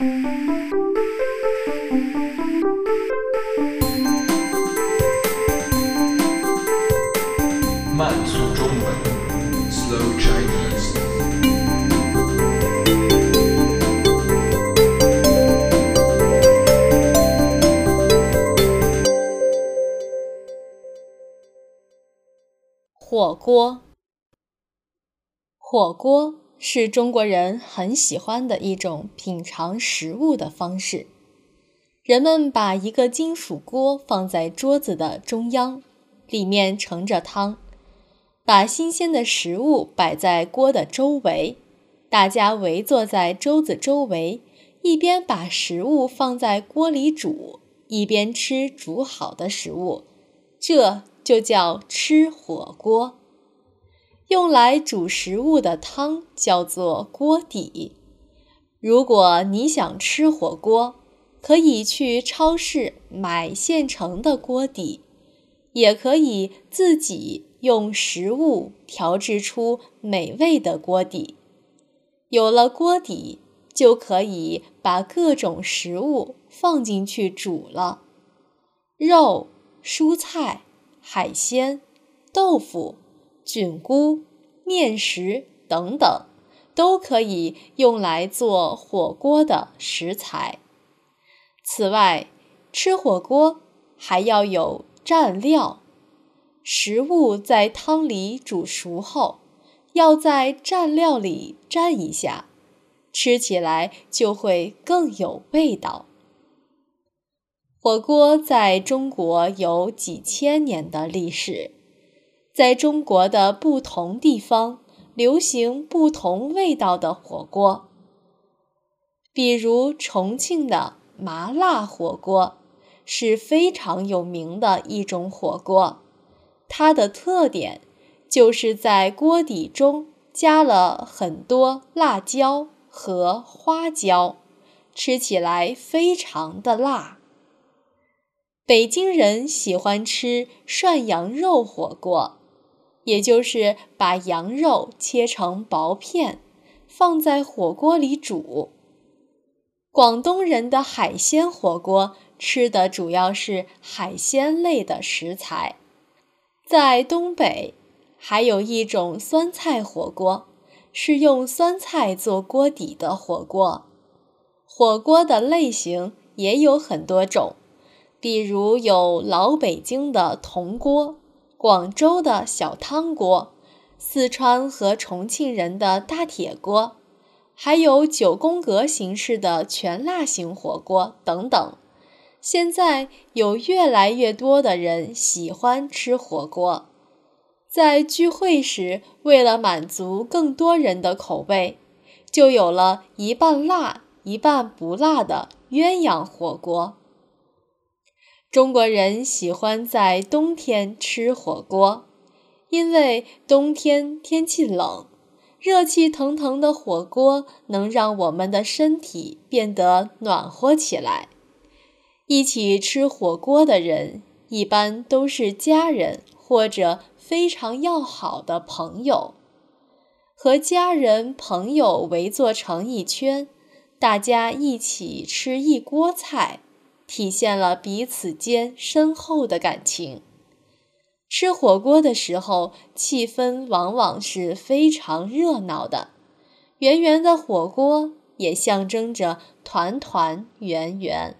慢速中文，Slow Chinese。火锅，火锅是中国人很喜欢的一种品尝食物的方式。人们把一个金属锅放在桌子的中央，里面盛着汤，把新鲜的食物摆在锅的周围，大家围坐在桌子周围，一边把食物放在锅里煮，一边吃煮好的食物，这就叫吃火锅。用来煮食物的汤叫做锅底。如果你想吃火锅，可以去超市买现成的锅底，也可以自己用食物调制出美味的锅底。有了锅底，就可以把各种食物放进去煮了，肉、蔬菜、海鲜、豆腐、菌菇、面食等等，都可以用来做火锅的食材。此外，吃火锅还要有蘸料。食物在汤里煮熟后，要在蘸料里蘸一下，吃起来就会更有味道。火锅在中国有几千年的历史，在中国的不同地方流行不同味道的火锅，比如重庆的。麻辣火锅是非常有名的一种火锅，它的特点就是在锅底中加了很多辣椒和花椒，吃起来非常的辣。北京人喜欢吃涮羊肉火锅，也就是把羊肉切成薄片，放在火锅里煮。广东人的海鲜火锅吃的主要是海鲜类的食材，在东北还有一种酸菜火锅，是用酸菜做锅底的火锅。火锅的类型也有很多种，比如有老北京的铜锅、广州的小汤锅、四川和重庆人的大铁锅。还有九宫格形式的全辣型火锅等等。现在有越来越多的人喜欢吃火锅，在聚会时，为了满足更多人的口味，就有了一半辣一半不辣的鸳鸯火锅。中国人喜欢在冬天吃火锅，因为冬天天气冷。热气腾腾的火锅能让我们的身体变得暖和起来。一起吃火锅的人一般都是家人或者非常要好的朋友，和家人朋友围坐成一圈，大家一起吃一锅菜，体现了彼此间深厚的感情。吃火锅的时候，气氛往往是非常热闹的。圆圆的火锅也象征着团团圆圆。